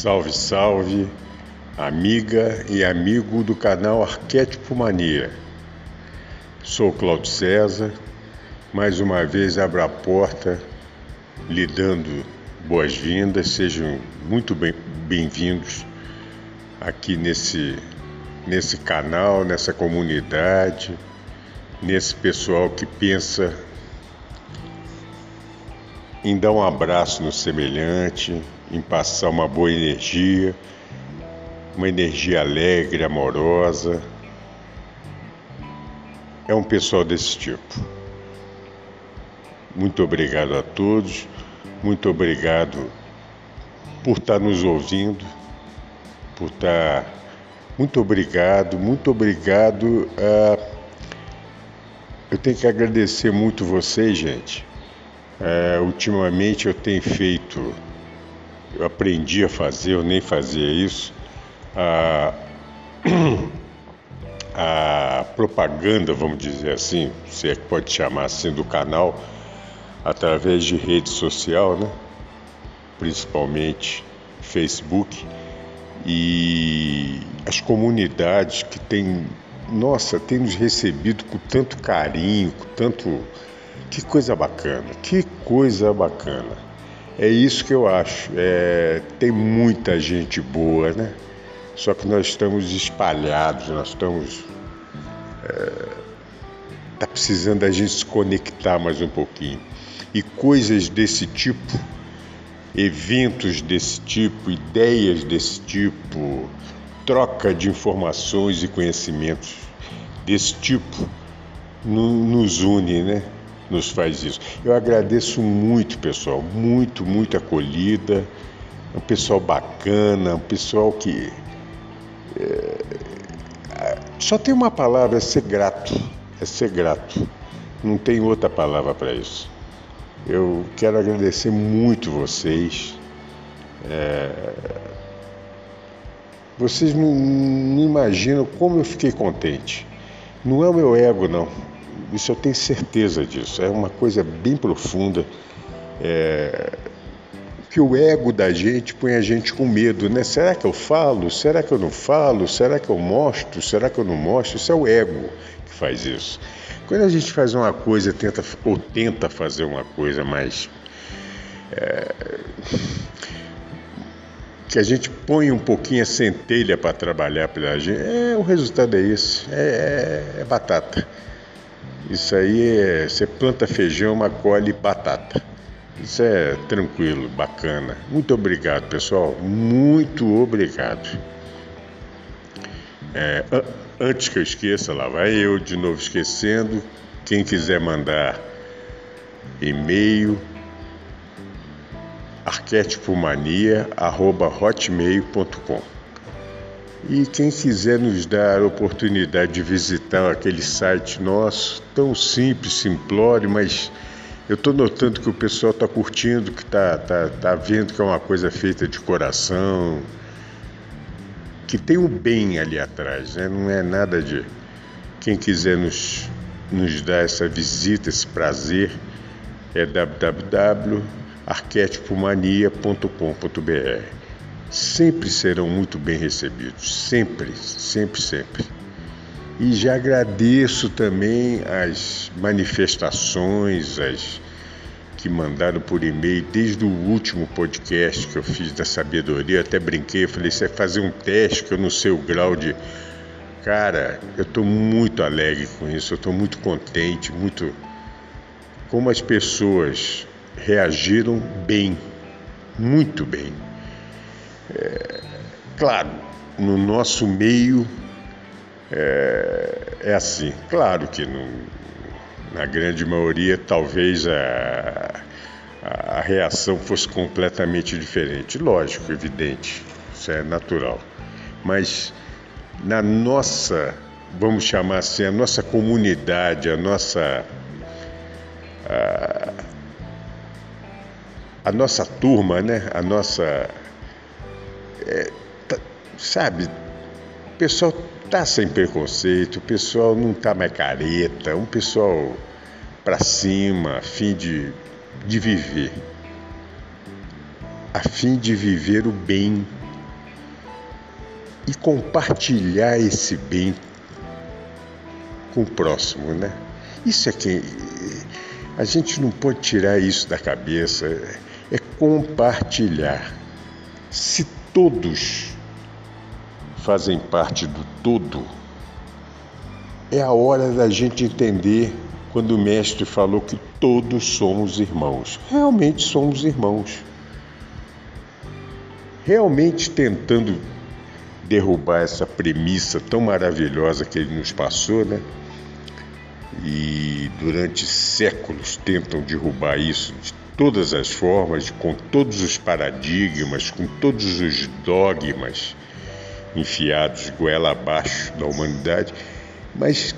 Salve, salve, amiga e amigo do canal Arquétipo Mania. Sou Claudio César, mais uma vez abro a porta lhe dando boas-vindas, sejam muito bem-vindos aqui nesse, nesse canal, nessa comunidade, nesse pessoal que pensa em dar um abraço no semelhante, em passar uma boa energia, uma energia alegre, amorosa. É um pessoal desse tipo. Muito obrigado a todos, muito obrigado por estar nos ouvindo, por estar. Muito obrigado, muito obrigado. Uh... Eu tenho que agradecer muito vocês, gente. Uh, ultimamente eu tenho feito eu aprendi a fazer, eu nem fazia isso, a, a propaganda, vamos dizer assim, se é que pode chamar assim, do canal, através de rede social, né? principalmente Facebook, e as comunidades que têm, nossa, têm nos recebido com tanto carinho, com tanto. Que coisa bacana, que coisa bacana. É isso que eu acho. É, tem muita gente boa, né? Só que nós estamos espalhados, nós estamos. É, tá precisando da gente se conectar mais um pouquinho. E coisas desse tipo, eventos desse tipo, ideias desse tipo, troca de informações e conhecimentos desse tipo nos une, né? Nos faz isso. Eu agradeço muito, pessoal, muito, muito acolhida, um pessoal bacana, um pessoal que. É, só tem uma palavra, é ser grato. É ser grato. Não tem outra palavra para isso. Eu quero agradecer muito vocês. É, vocês não, não imaginam como eu fiquei contente. Não é o meu ego, não isso eu tenho certeza disso. É uma coisa bem profunda. É... Que o ego da gente põe a gente com medo, né? Será que eu falo? Será que eu não falo? Será que eu mostro? Será que eu não mostro? Isso é o ego que faz isso. Quando a gente faz uma coisa, tenta ou tenta fazer uma coisa mais é, que a gente põe um pouquinho a centelha para trabalhar pela gente, é, o resultado é esse, é, é, é batata. Isso aí é. Você planta feijão, mas colhe batata. Isso é tranquilo, bacana. Muito obrigado, pessoal. Muito obrigado. É, antes que eu esqueça, lá vai eu de novo esquecendo. Quem quiser mandar e-mail, arquetipomania.hotmail.com e quem quiser nos dar a oportunidade de visitar aquele site nosso, tão simples, simplório, mas eu estou notando que o pessoal está curtindo, que está tá, tá vendo que é uma coisa feita de coração, que tem um bem ali atrás, né? não é nada de. Quem quiser nos, nos dar essa visita, esse prazer, é www.arquetipomania.com.br sempre serão muito bem recebidos, sempre, sempre, sempre. E já agradeço também as manifestações, as que mandaram por e-mail desde o último podcast que eu fiz da sabedoria, eu até brinquei, eu falei, você vai fazer um teste que eu não sei o grau de. Cara, eu estou muito alegre com isso, eu estou muito contente, muito. Como as pessoas reagiram bem, muito bem. É, claro, no nosso meio é, é assim. Claro que no, na grande maioria talvez a, a reação fosse completamente diferente. Lógico, evidente. isso é natural. Mas na nossa, vamos chamar assim, a nossa comunidade, a nossa. A, a nossa turma, né? A nossa. É, tá, sabe, o pessoal tá sem preconceito, o pessoal não tá mais careta, um pessoal para cima, a fim de, de viver, a fim de viver o bem e compartilhar esse bem com o próximo, né? Isso é que a gente não pode tirar isso da cabeça, é compartilhar. Se todos fazem parte do todo, é a hora da gente entender quando o Mestre falou que todos somos irmãos. Realmente somos irmãos. Realmente tentando derrubar essa premissa tão maravilhosa que ele nos passou, né? E durante séculos tentam derrubar isso todas as formas, com todos os paradigmas, com todos os dogmas enfiados goela abaixo da humanidade, mas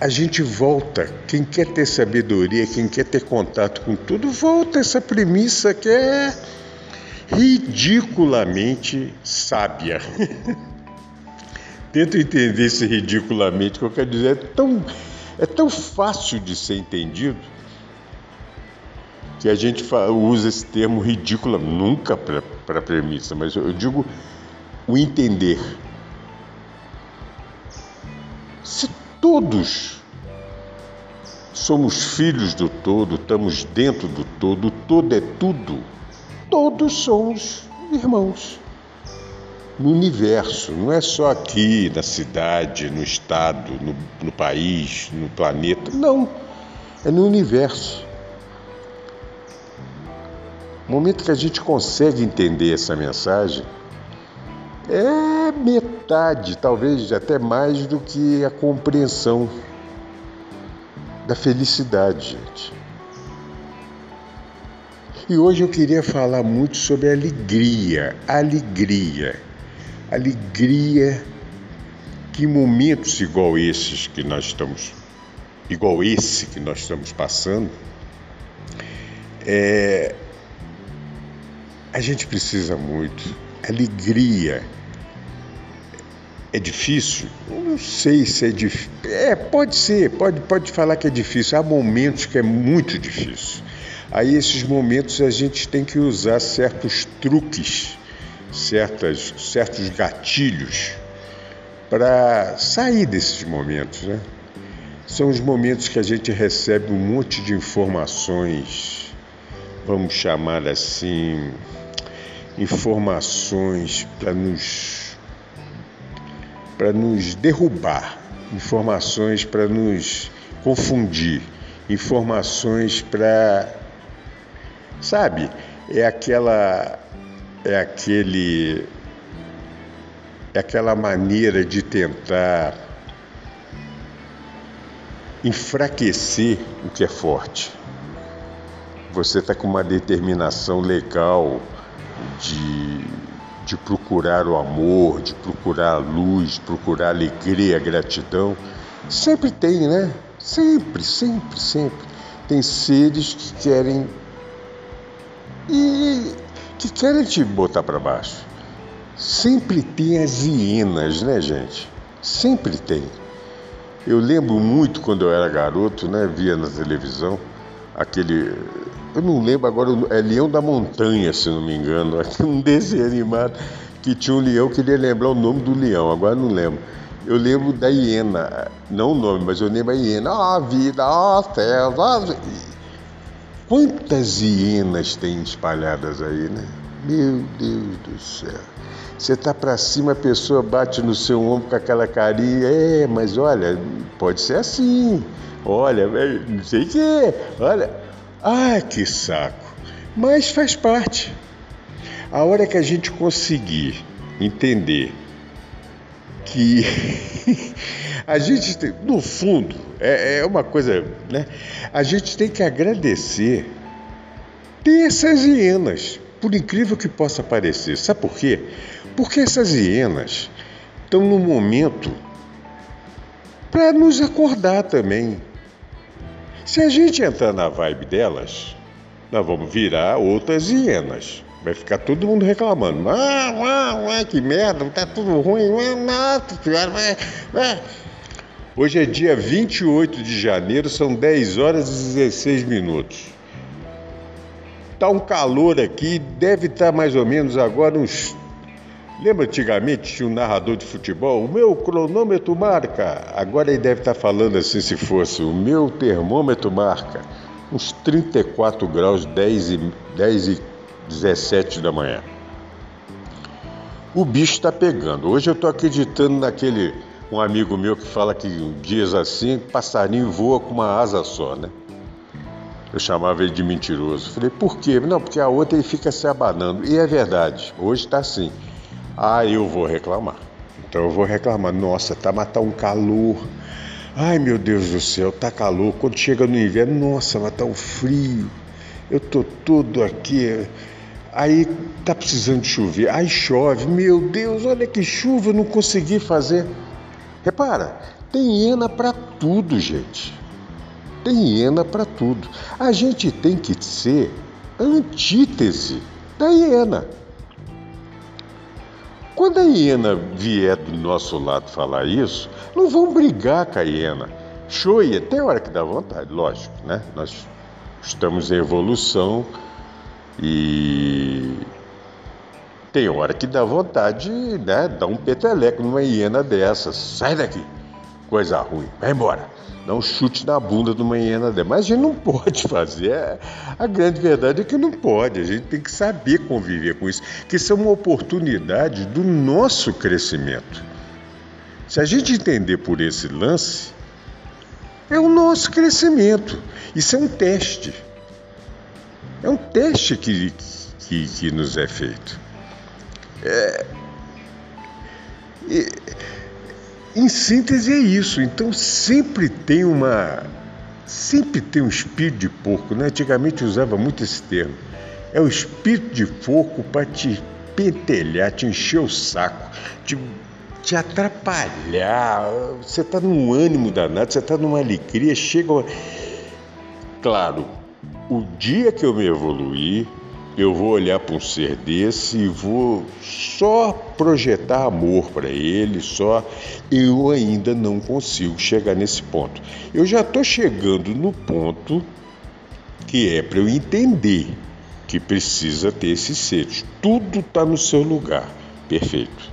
a gente volta. Quem quer ter sabedoria, quem quer ter contato com tudo, volta essa premissa que é ridiculamente sábia. Tento entender esse ridiculamente, que eu quero dizer, é tão, é tão fácil de ser entendido que a gente usa esse termo ridícula, nunca para premissa, mas eu digo o entender. Se todos somos filhos do todo, estamos dentro do todo, o todo é tudo todos somos irmãos no universo, não é só aqui na cidade, no estado, no, no país, no planeta, não, é no universo. No momento que a gente consegue entender essa mensagem, é metade, talvez até mais do que a compreensão da felicidade, gente. E hoje eu queria falar muito sobre alegria, alegria, alegria que momentos igual esses que nós estamos, igual esse que nós estamos passando, é, a gente precisa muito. Alegria é difícil? Não sei se é difícil. É, pode ser, pode, pode falar que é difícil. Há momentos que é muito difícil. Aí, esses momentos, a gente tem que usar certos truques, certas, certos gatilhos para sair desses momentos. Né? São os momentos que a gente recebe um monte de informações, vamos chamar assim, informações para nos, para nos derrubar, informações para nos confundir, informações para Sabe? É aquela é aquele é aquela maneira de tentar enfraquecer o que é forte. Você está com uma determinação legal de, de procurar o amor, de procurar a luz, procurar a alegria, a gratidão. Sempre tem, né? Sempre, sempre, sempre. Tem seres que querem e que querem te botar para baixo. Sempre tem as hienas, né, gente? Sempre tem. Eu lembro muito quando eu era garoto, né? Via na televisão aquele. Eu não lembro agora, é Leão da Montanha, se não me engano. Um desenho animado que tinha um leão, queria lembrar o nome do leão, agora não lembro. Eu lembro da hiena, não o nome, mas eu lembro a hiena. Ah, vida, ah, céus, ah. Quantas hienas tem espalhadas aí, né? Meu Deus do céu. Você está para cima, a pessoa bate no seu ombro com aquela carinha. É, mas olha, pode ser assim. Olha, não sei o que. Olha. Ai, que saco. Mas faz parte. A hora que a gente conseguir entender que a gente tem, no fundo, é, é, uma coisa, né? A gente tem que agradecer ter essas hienas, por incrível que possa parecer. Sabe por quê? Porque essas hienas estão no momento para nos acordar também. Se a gente entrar na vibe delas, nós vamos virar outras hienas. Vai ficar todo mundo reclamando. Ah, ah, ah que merda, tá tudo ruim. Ah, ah, Hoje é dia 28 de janeiro, são 10 horas e 16 minutos. Tá um calor aqui, deve estar tá mais ou menos agora uns. Lembra antigamente tinha um narrador de futebol? O meu cronômetro marca. Agora ele deve estar tá falando assim se fosse. O meu termômetro marca. Uns 34 graus, 10 e, 10 e 17 da manhã. O bicho está pegando. Hoje eu estou acreditando naquele um amigo meu que fala que dias assim, passarinho voa com uma asa só, né? Eu chamava ele de mentiroso. Falei, por quê? Não, porque a outra ele fica se abanando. E é verdade, hoje está assim. Ah, eu vou reclamar. Então eu vou reclamar. Nossa, tá matando um calor. Ai meu Deus do céu, tá calor. Quando chega no inverno, nossa, mas tá um frio. Eu tô todo aqui. Aí tá precisando de chover. Aí chove. Meu Deus, olha que chuva, eu não consegui fazer. Repara, tem hiena para tudo, gente. Tem hiena para tudo. A gente tem que ser antítese da hiena. Quando a hiena vier do nosso lado falar isso, não vão brigar com a hiena. Shoia, tem hora que dá vontade, lógico, né? Nós estamos em evolução e tem hora que dá vontade, né? Dá um peteleco numa hiena dessas. Sai daqui. Coisa ruim. Vai embora. Dá um chute na bunda uma hiena dessa. Mas a gente não pode fazer. É, a grande verdade é que não pode. A gente tem que saber conviver com isso. Que isso é uma oportunidade do nosso crescimento. Se a gente entender por esse lance, é o nosso crescimento. Isso é um teste. É um teste que, que, que nos é feito. É, em síntese é isso. Então sempre tem uma. Sempre tem um espírito de porco. Né? Antigamente usava muito esse termo. É o espírito de porco para te pentelhar, te encher o saco, te, te atrapalhar. Você está num ânimo danado, você está numa alegria, chega. Claro, o dia que eu me evoluir, eu vou olhar para um ser desse e vou só projetar amor para ele, só eu ainda não consigo chegar nesse ponto. Eu já estou chegando no ponto que é para eu entender que precisa ter esses seres. Tudo está no seu lugar. Perfeito.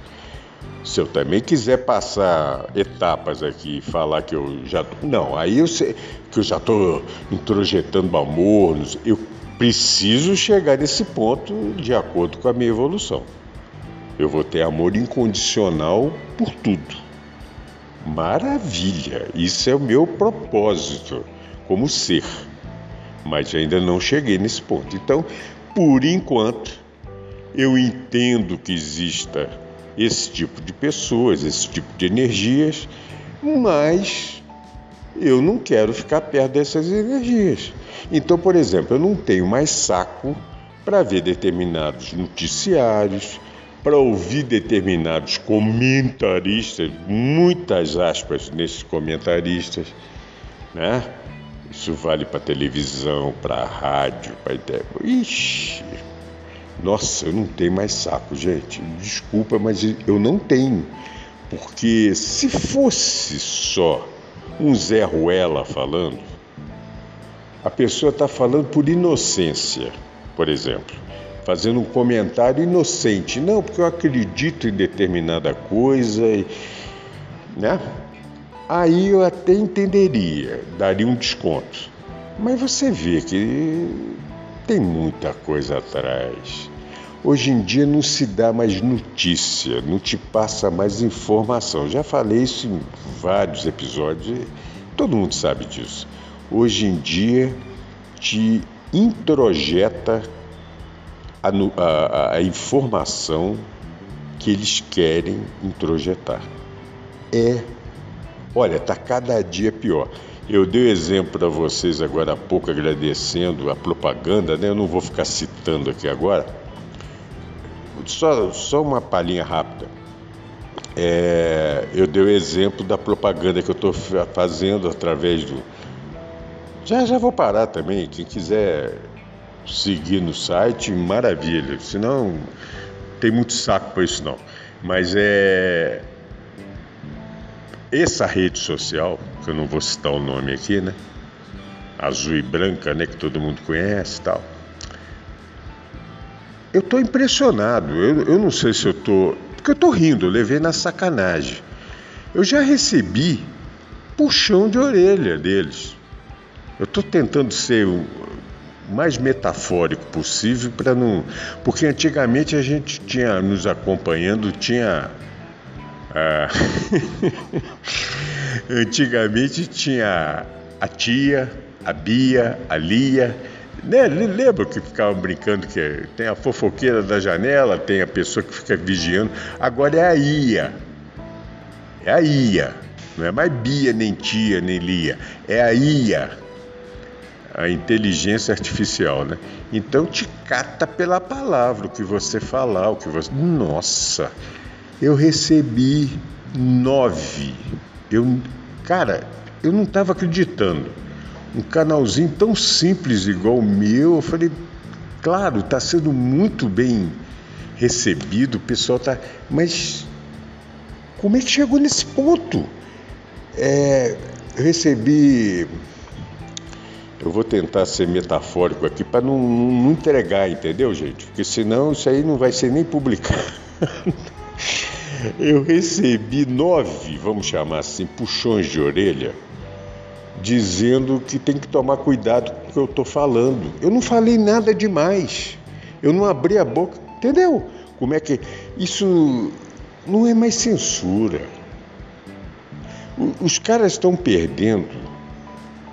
Se eu também quiser passar etapas aqui e falar que eu já. Não, aí eu sei que eu já estou introjetando amor, eu preciso chegar nesse ponto de acordo com a minha evolução. Eu vou ter amor incondicional por tudo. Maravilha! Isso é o meu propósito como ser. Mas ainda não cheguei nesse ponto. Então, por enquanto, eu entendo que exista esse tipo de pessoas, esse tipo de energias, mas eu não quero ficar perto dessas energias. Então, por exemplo, eu não tenho mais saco para ver determinados noticiários, para ouvir determinados comentaristas, muitas aspas nesses comentaristas, né? Isso vale para televisão, para rádio, para Ixi, nossa, eu não tenho mais saco, gente. Desculpa, mas eu não tenho. Porque se fosse só um Zé Ruela falando, a pessoa está falando por inocência, por exemplo, fazendo um comentário inocente. Não, porque eu acredito em determinada coisa, né? Aí eu até entenderia, daria um desconto. Mas você vê que tem muita coisa atrás. Hoje em dia não se dá mais notícia, não te passa mais informação. Já falei isso em vários episódios, todo mundo sabe disso hoje em dia te introjeta a, a, a informação que eles querem introjetar. É, olha, está cada dia pior. Eu dei exemplo para vocês agora há pouco, agradecendo a propaganda, né? Eu não vou ficar citando aqui agora, só, só uma palhinha rápida. É, eu dei o exemplo da propaganda que eu estou fazendo através do. Já já vou parar também. Quem quiser seguir no site, maravilha. Senão tem muito saco para isso não. Mas é essa rede social, que eu não vou citar o nome aqui, né? Azul e branca, né? Que todo mundo conhece e tal. Eu estou impressionado. Eu, eu não sei se eu estou. Porque eu estou rindo, eu levei na sacanagem. Eu já recebi puxão de orelha deles. Eu estou tentando ser o mais metafórico possível para não. Porque antigamente a gente tinha, nos acompanhando, tinha. Ah, antigamente tinha a tia, a Bia, a Lia. Né? Lembra que ficavam brincando que tem a fofoqueira da janela, tem a pessoa que fica vigiando. Agora é a Ia. É a Ia. Não é mais Bia, nem tia, nem Lia. É a Ia. A inteligência artificial, né? Então te cata pela palavra, o que você falar, o que você. Nossa! Eu recebi nove. Eu, cara, eu não estava acreditando um canalzinho tão simples igual o meu. Eu falei, claro, está sendo muito bem recebido, o pessoal está. Mas como é que chegou nesse ponto? É, eu recebi. Eu vou tentar ser metafórico aqui para não, não, entregar, entendeu, gente? Porque senão isso aí não vai ser nem publicado. eu recebi nove, vamos chamar assim, puxões de orelha dizendo que tem que tomar cuidado com o que eu estou falando. Eu não falei nada demais. Eu não abri a boca. Entendeu? Como é que. Isso não é mais censura. Os caras estão perdendo.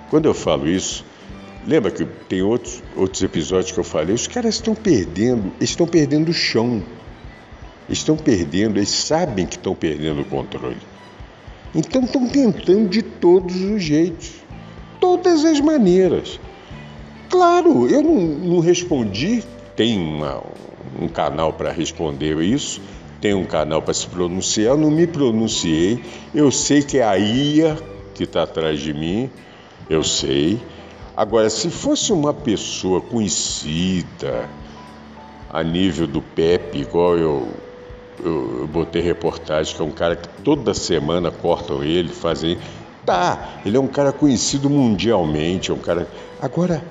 Quando eu falo isso, lembra que tem outros, outros episódios que eu falei? Os caras estão perdendo, estão perdendo o chão. Estão perdendo, eles sabem que estão perdendo o controle. Então estão tentando de todos os jeitos, todas as maneiras. Claro, eu não, não respondi, tem uma, um canal para responder isso, tem um canal para se pronunciar, eu não me pronunciei, eu sei que é a IA que está atrás de mim, eu sei. Agora, se fosse uma pessoa conhecida a nível do Pepe, igual eu eu, eu botei reportagem que é um cara que toda semana cortam ele, fazem. Tá, ele é um cara conhecido mundialmente, é um cara. Agora,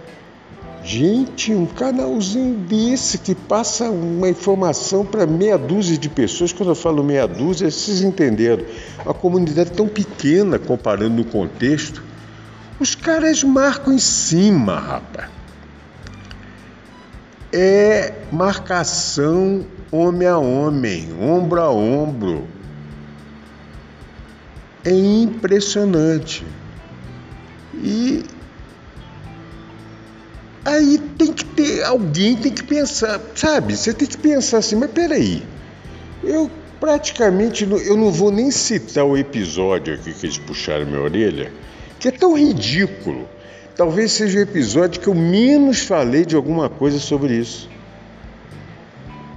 gente, um canalzinho desse que passa uma informação para meia dúzia de pessoas, quando eu falo meia dúzia, vocês entenderam. Uma comunidade tão pequena comparando no contexto. Os caras marcam em cima, rapaz. É marcação homem a homem, ombro a ombro. É impressionante. E aí tem que ter, alguém tem que pensar, sabe? Você tem que pensar assim, mas peraí, eu praticamente eu não vou nem citar o episódio aqui que eles puxaram minha orelha, que é tão ridículo. Talvez seja o episódio que eu menos falei de alguma coisa sobre isso.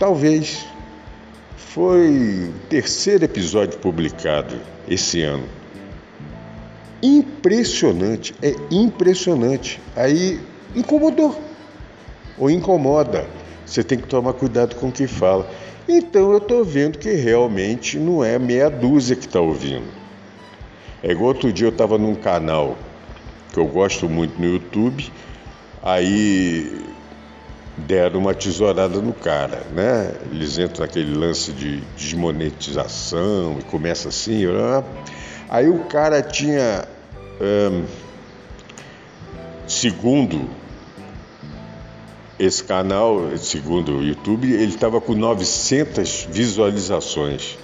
Talvez. Foi o terceiro episódio publicado esse ano. Impressionante, é impressionante. Aí incomodou ou incomoda. Você tem que tomar cuidado com o que fala. Então eu estou vendo que realmente não é meia dúzia que está ouvindo. É igual outro dia eu estava num canal que eu gosto muito no YouTube, aí deram uma tesourada no cara, né? Eles entram naquele lance de desmonetização e começa assim. Aí o cara tinha, segundo esse canal, segundo o YouTube, ele estava com 900 visualizações.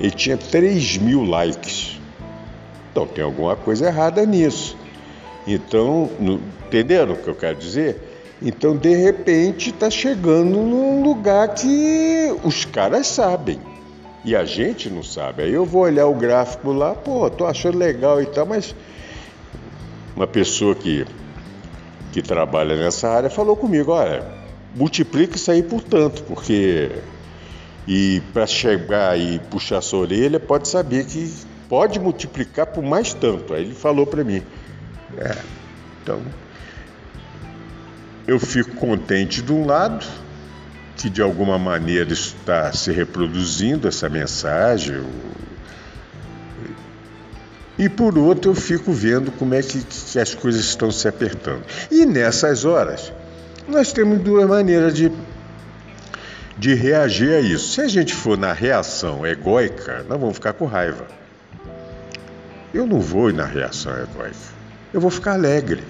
Ele tinha 3 mil likes. Então tem alguma coisa errada nisso. Então, no, entenderam o que eu quero dizer? Então, de repente, está chegando num lugar que os caras sabem e a gente não sabe. Aí eu vou olhar o gráfico lá, pô, tô achando legal e tal, mas uma pessoa que, que trabalha nessa área falou comigo: olha, multiplica isso aí por tanto, porque E para chegar e puxar sua orelha, pode saber que pode multiplicar por mais tanto. Aí ele falou para mim. É, então, eu fico contente de um lado, que de alguma maneira está se reproduzindo essa mensagem, e por outro eu fico vendo como é que, que as coisas estão se apertando. E nessas horas, nós temos duas maneiras de, de reagir a isso. Se a gente for na reação egóica, nós vamos ficar com raiva. Eu não vou ir na reação egóica. Eu vou ficar alegre.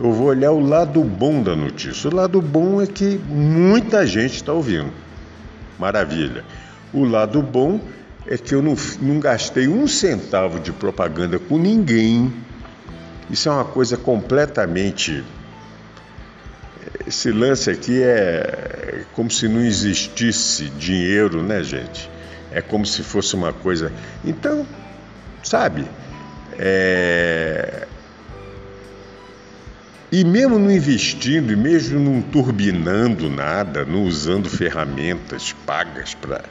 Eu vou olhar o lado bom da notícia. O lado bom é que muita gente está ouvindo. Maravilha. O lado bom é que eu não, não gastei um centavo de propaganda com ninguém. Isso é uma coisa completamente. Esse lance aqui é como se não existisse dinheiro, né, gente? É como se fosse uma coisa. Então, sabe? É... E mesmo não investindo, e mesmo não turbinando nada, não usando ferramentas pagas para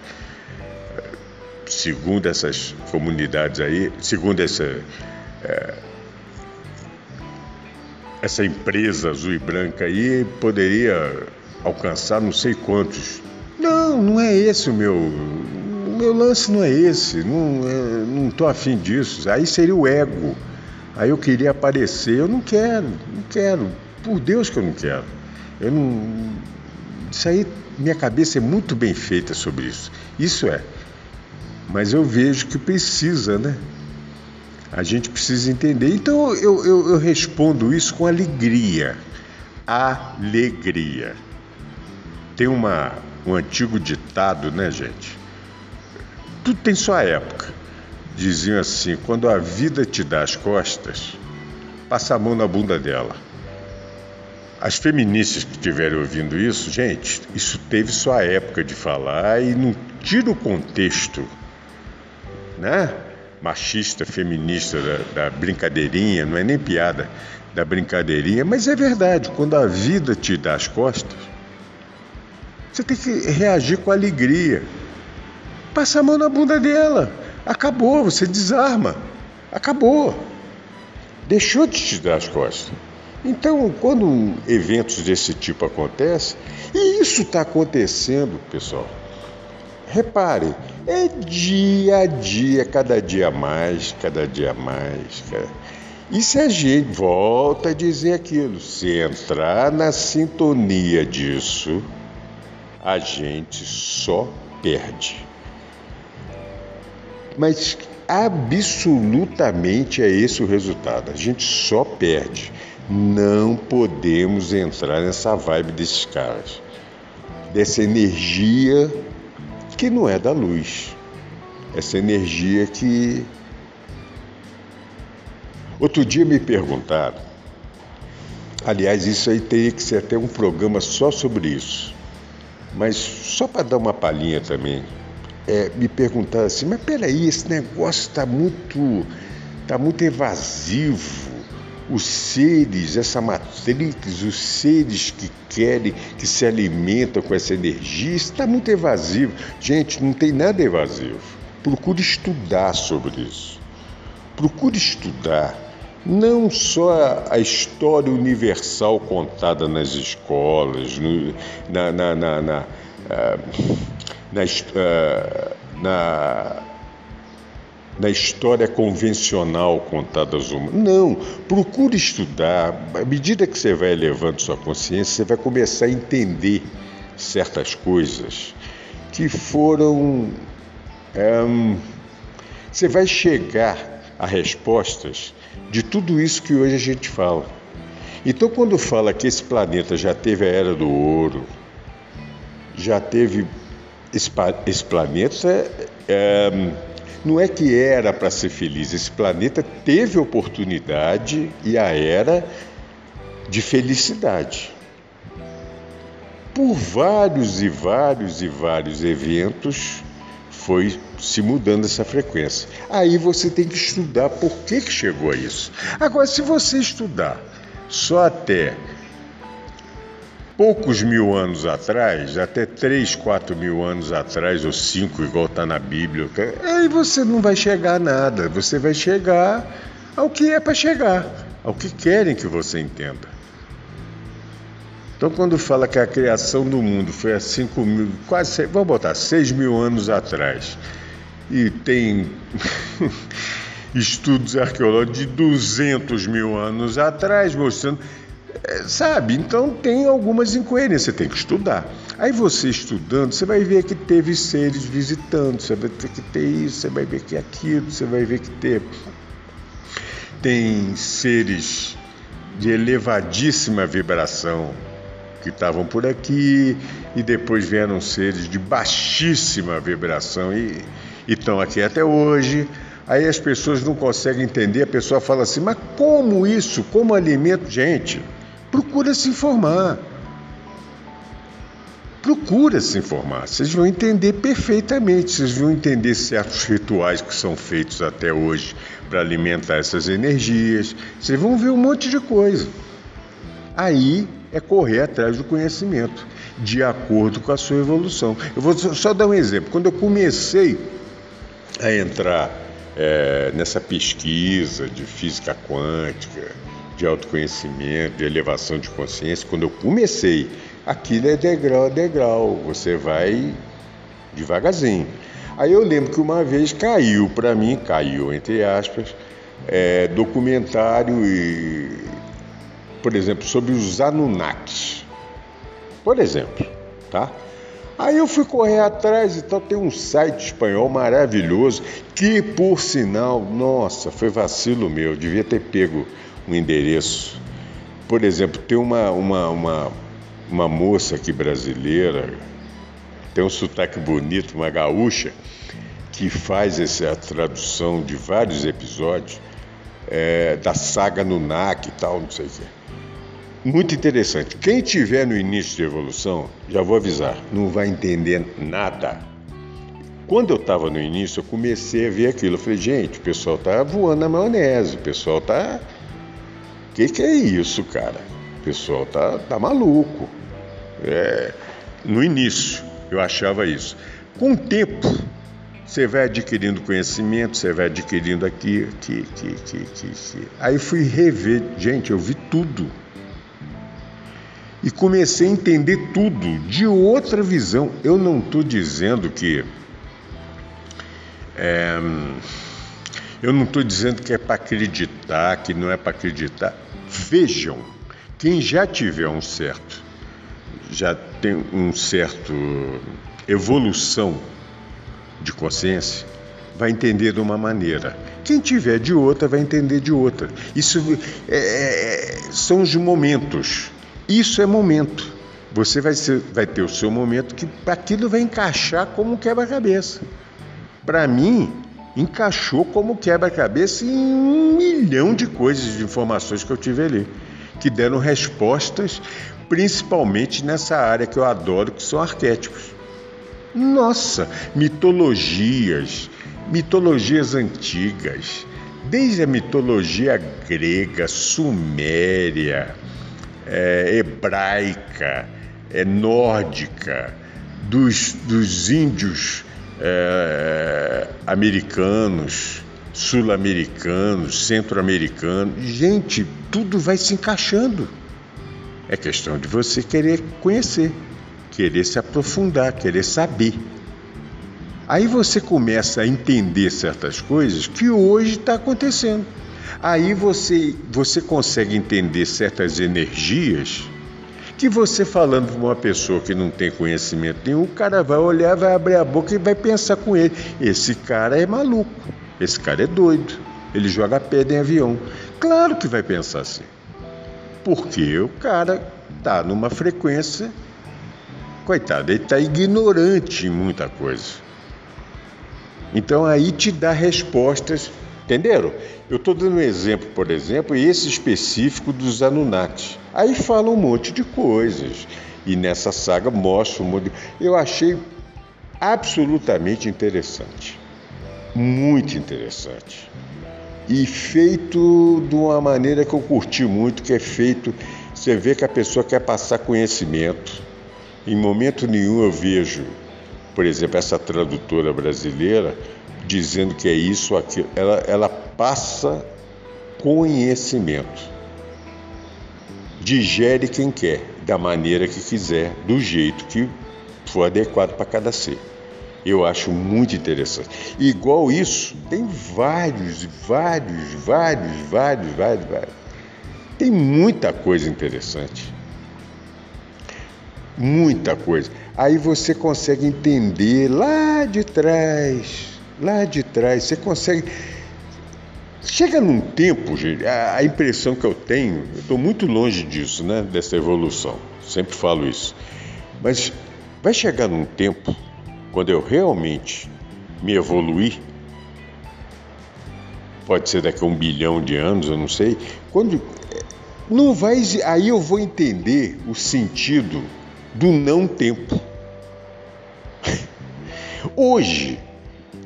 segundo essas comunidades aí, segundo essa, é, essa empresa azul e branca aí, poderia alcançar não sei quantos. Não, não é esse o meu. O meu lance não é esse, não, é, não afim disso. Aí seria o ego. Aí eu queria aparecer, eu não quero, não quero. Por Deus que eu não quero. Eu não. Isso aí, minha cabeça é muito bem feita sobre isso. Isso é mas eu vejo que precisa, né? A gente precisa entender. Então eu, eu, eu respondo isso com alegria. Alegria. Tem uma, um antigo ditado, né, gente? Tudo tem sua época. Diziam assim: quando a vida te dá as costas, passa a mão na bunda dela. As feministas que estiverem ouvindo isso, gente, isso teve sua época de falar e não tira o contexto né? machista, feminista da, da brincadeirinha, não é nem piada da brincadeirinha, mas é verdade, quando a vida te dá as costas, você tem que reagir com alegria. Passa a mão na bunda dela. Acabou, você desarma. Acabou. Deixou de te dar as costas. Então, quando eventos desse tipo acontecem, e isso está acontecendo, pessoal, repare, é dia a dia, cada dia mais, cada dia mais. Cara. E se a gente volta a dizer aquilo, se entrar na sintonia disso, a gente só perde. Mas absolutamente é esse o resultado. A gente só perde. Não podemos entrar nessa vibe desses caras. Dessa energia que não é da luz. Essa energia que. Outro dia me perguntaram, aliás, isso aí teria que ser até um programa só sobre isso, mas só para dar uma palhinha também, é, me perguntaram assim: mas peraí, esse negócio está muito, tá muito evasivo os seres, essa matrix, os seres que querem, que se alimentam com essa energia, está muito evasivo. Gente, não tem nada evasivo. Procure estudar sobre isso. Procure estudar não só a história universal contada nas escolas, no, na, na, na, na, uh, na, na da história convencional contada aos humanos. Não, procure estudar. À medida que você vai elevando sua consciência, você vai começar a entender certas coisas que foram. Você vai chegar a respostas de tudo isso que hoje a gente fala. Então, quando fala que esse planeta já teve a era do ouro, já teve. Esse, planeta é não é que era para ser feliz, esse planeta teve oportunidade e a era de felicidade. Por vários e vários e vários eventos foi se mudando essa frequência. Aí você tem que estudar por que, que chegou a isso. Agora, se você estudar só até poucos mil anos atrás, até 3, 4 mil anos atrás, ou 5, igual está na Bíblia, aí você não vai chegar a nada, você vai chegar ao que é para chegar, ao que querem que você entenda. Então, quando fala que a criação do mundo foi há 5 mil, quase, vamos botar, 6 mil anos atrás, e tem estudos arqueológicos de 200 mil anos atrás mostrando é, sabe? Então tem algumas incoerências, você tem que estudar. Aí você estudando, você vai ver que teve seres visitando, você vai ver que tem isso, você vai ver que aquilo, você vai ver que tem, tem seres de elevadíssima vibração que estavam por aqui e depois vieram seres de baixíssima vibração e estão aqui até hoje. Aí as pessoas não conseguem entender, a pessoa fala assim, mas como isso? Como alimento? Gente, procura se informar. Procura se informar, vocês vão entender perfeitamente, vocês vão entender certos rituais que são feitos até hoje para alimentar essas energias, vocês vão ver um monte de coisa. Aí é correr atrás do conhecimento, de acordo com a sua evolução. Eu vou só dar um exemplo. Quando eu comecei a entrar é, nessa pesquisa de física quântica, de autoconhecimento, de elevação de consciência, quando eu comecei, aquilo é degrau a degrau, você vai devagarzinho. Aí eu lembro que uma vez caiu para mim, caiu entre aspas, é, documentário e, por exemplo, sobre os Anunnakis. Por exemplo, tá? Aí eu fui correr atrás e tal, tem um site espanhol maravilhoso que, por sinal, nossa, foi vacilo meu, devia ter pego um endereço. Por exemplo, tem uma, uma, uma, uma moça aqui brasileira, tem um sotaque bonito, uma gaúcha, que faz essa tradução de vários episódios é, da saga Nunak e tal, não sei o quê. Muito interessante. Quem tiver no início de evolução, já vou avisar, não vai entender nada. Quando eu estava no início, eu comecei a ver aquilo. Eu falei, gente, o pessoal está voando na maionese, o pessoal está que, que é isso, cara? O pessoal tá, tá maluco. É, no início, eu achava isso. Com o tempo, você vai adquirindo conhecimento, você vai adquirindo aqui, aqui, aqui, aqui, aqui, aqui. Aí fui rever, gente, eu vi tudo. E comecei a entender tudo de outra visão. Eu não estou dizendo que. É, eu não estou dizendo que é para acreditar, que não é para acreditar. Vejam, quem já tiver um certo, já tem um certo evolução de consciência, vai entender de uma maneira. Quem tiver de outra vai entender de outra. Isso é, é são os momentos. Isso é momento. Você vai, ser, vai ter o seu momento que aquilo vai encaixar como um quebra-cabeça. Para mim, encaixou como quebra-cabeça em um milhão de coisas, de informações que eu tive ali, que deram respostas, principalmente nessa área que eu adoro, que são arquétipos. Nossa, mitologias, mitologias antigas, desde a mitologia grega, suméria, é, hebraica, é, nórdica, dos, dos índios é, americanos, sul-americanos, centro-americanos. Gente, tudo vai se encaixando. É questão de você querer conhecer, querer se aprofundar, querer saber. Aí você começa a entender certas coisas que hoje está acontecendo. Aí você, você consegue entender certas energias que você falando para uma pessoa que não tem conhecimento nenhum, o cara vai olhar, vai abrir a boca e vai pensar com ele: esse cara é maluco, esse cara é doido, ele joga pedra em avião. Claro que vai pensar assim, porque o cara está numa frequência, coitado, ele está ignorante em muita coisa. Então aí te dá respostas Entenderam? Eu estou dando um exemplo, por exemplo, esse específico dos Anunnaki. Aí fala um monte de coisas. E nessa saga mostra um monte de... Eu achei absolutamente interessante. Muito interessante. E feito de uma maneira que eu curti muito, que é feito Você vê que a pessoa quer passar conhecimento. Em momento nenhum eu vejo, por exemplo, essa tradutora brasileira dizendo que é isso aquilo. Ela, ela passa conhecimento. Digere quem quer, da maneira que quiser, do jeito que for adequado para cada ser. Eu acho muito interessante. igual isso, tem vários, vários, vários, vários, vários, vários. Tem muita coisa interessante. Muita coisa. Aí você consegue entender lá de trás, lá de trás, você consegue. Chega num tempo, gente, a impressão que eu tenho, eu estou muito longe disso, né? Dessa evolução. Sempre falo isso. Mas vai chegar num tempo quando eu realmente me evoluir, pode ser daqui a um bilhão de anos, eu não sei, quando não vai, aí eu vou entender o sentido do não tempo. Hoje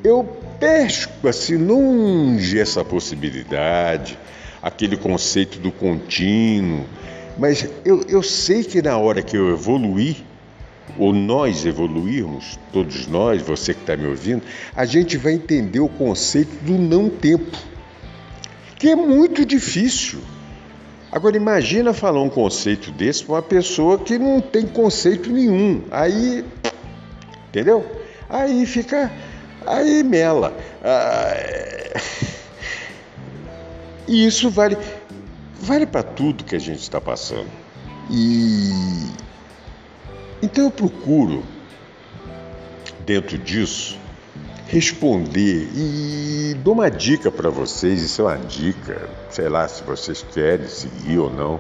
eu pesco assim longe essa possibilidade, aquele conceito do contínuo, mas eu, eu sei que na hora que eu evoluir, ou nós evoluirmos, todos nós, você que está me ouvindo, a gente vai entender o conceito do não tempo, que é muito difícil. Agora imagina falar um conceito desse para uma pessoa que não tem conceito nenhum. Aí, entendeu? Aí fica, aí mela. Ah, e isso vale, vale para tudo que a gente está passando. E então eu procuro, dentro disso, responder e dou uma dica para vocês, isso é uma dica, sei lá se vocês querem seguir ou não.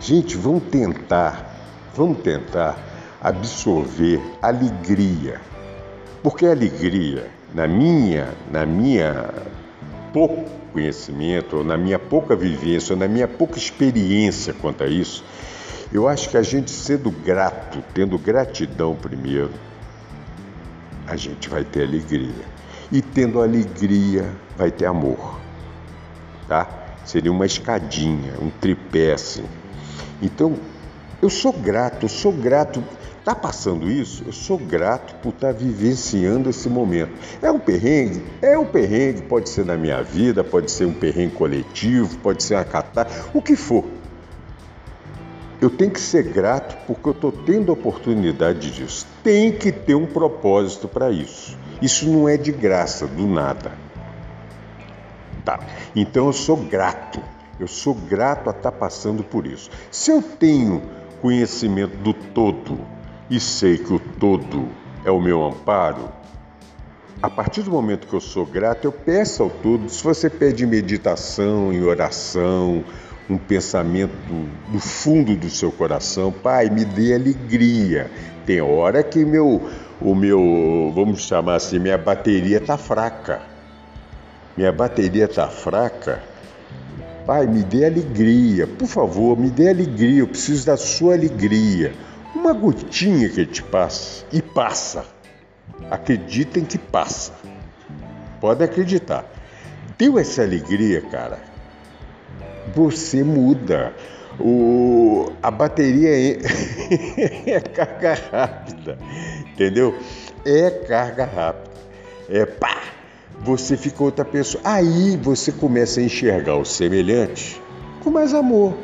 Gente, vamos tentar, vamos tentar absorver alegria. Porque alegria, na minha, na minha pouco conhecimento, ou na minha pouca vivência, ou na minha pouca experiência quanto a isso, eu acho que a gente sendo grato, tendo gratidão primeiro, a gente vai ter alegria. E tendo alegria, vai ter amor. Tá? Seria uma escadinha, um tripé assim. Então, eu sou grato, eu sou grato. Tá passando isso? Eu sou grato por estar tá vivenciando esse momento. É um perrengue? É um perrengue, pode ser na minha vida, pode ser um perrengue coletivo, pode ser uma catástrofe, o que for. Eu tenho que ser grato porque eu estou tendo a oportunidade disso. Tem que ter um propósito para isso. Isso não é de graça, do nada. Tá. Então eu sou grato. Eu sou grato a estar tá passando por isso. Se eu tenho conhecimento do todo e sei que o todo é o meu amparo, a partir do momento que eu sou grato, eu peço ao todo. Se você pede meditação, em oração, um pensamento do fundo do seu coração, Pai, me dê alegria. Tem hora que meu, o meu, vamos chamar assim, minha bateria está fraca. Minha bateria está fraca. Pai, me dê alegria, por favor, me dê alegria. Eu preciso da sua alegria. Uma gotinha que te passa e passa. Acreditem que passa. Pode acreditar. Deu essa alegria, cara você muda. O, a bateria é, é carga rápida, entendeu? É carga rápida. É pá! Você fica outra pessoa. Aí você começa a enxergar o semelhante com mais amor.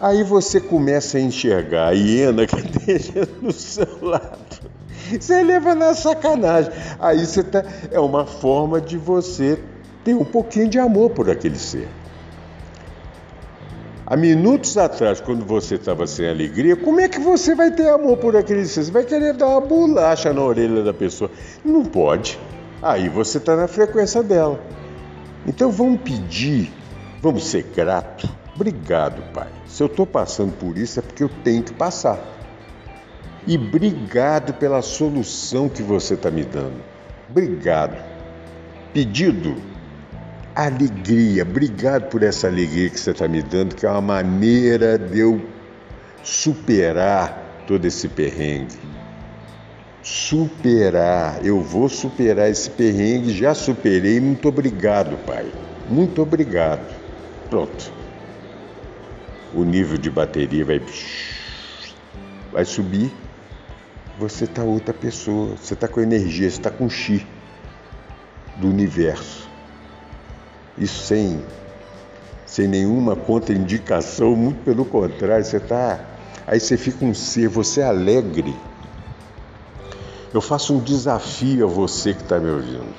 Aí você começa a enxergar a hiena que esteja do seu lado. Você leva na sacanagem. Aí você tá. É uma forma de você ter um pouquinho de amor por aquele ser. Há minutos atrás, quando você estava sem alegria, como é que você vai ter amor por aquele ser? Você vai querer dar uma bolacha na orelha da pessoa. Não pode. Aí você está na frequência dela. Então vamos pedir, vamos ser grato. Obrigado, Pai. Se eu estou passando por isso é porque eu tenho que passar. E obrigado pela solução que você está me dando. Obrigado. Pedido alegria. Obrigado por essa alegria que você está me dando, que é uma maneira de eu superar todo esse perrengue. Superar, eu vou superar esse perrengue, já superei. Muito obrigado, Pai. Muito obrigado. Pronto. O nível de bateria vai, vai subir, você está outra pessoa, você está com energia, você está com chi do universo. Isso sem, sem nenhuma contraindicação, muito pelo contrário, você está. Aí você fica um ser, você é alegre. Eu faço um desafio a você que está me ouvindo.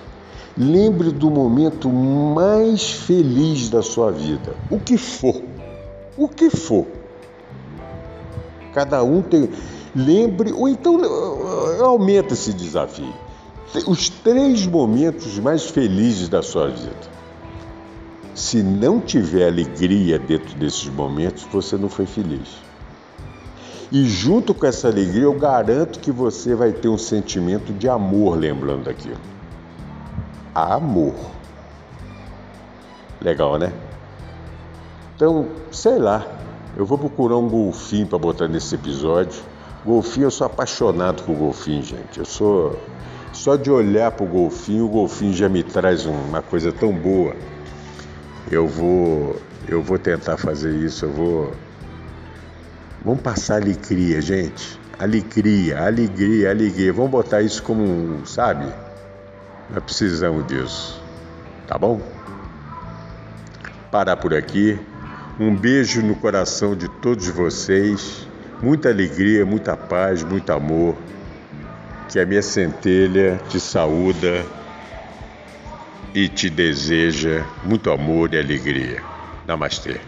Lembre do momento mais feliz da sua vida, o que for, o que for. Cada um tem. Lembre, ou então aumenta esse desafio. Os três momentos mais felizes da sua vida. Se não tiver alegria dentro desses momentos, você não foi feliz. E junto com essa alegria, eu garanto que você vai ter um sentimento de amor lembrando daquilo amor. Legal, né? Então, sei lá, eu vou procurar um golfinho para botar nesse episódio. Golfinho, eu sou apaixonado por golfinho, gente. Eu sou. Só de olhar para o golfinho, o golfinho já me traz uma coisa tão boa. Eu vou. Eu vou tentar fazer isso, eu vou. Vamos passar alegria, gente. Alegria, alegria, alegria. Vamos botar isso como, sabe? Nós precisamos disso. Tá bom? Parar por aqui. Um beijo no coração de todos vocês. Muita alegria, muita paz, muito amor. Que a minha centelha te saúda e te deseja muito amor e alegria. Namastê.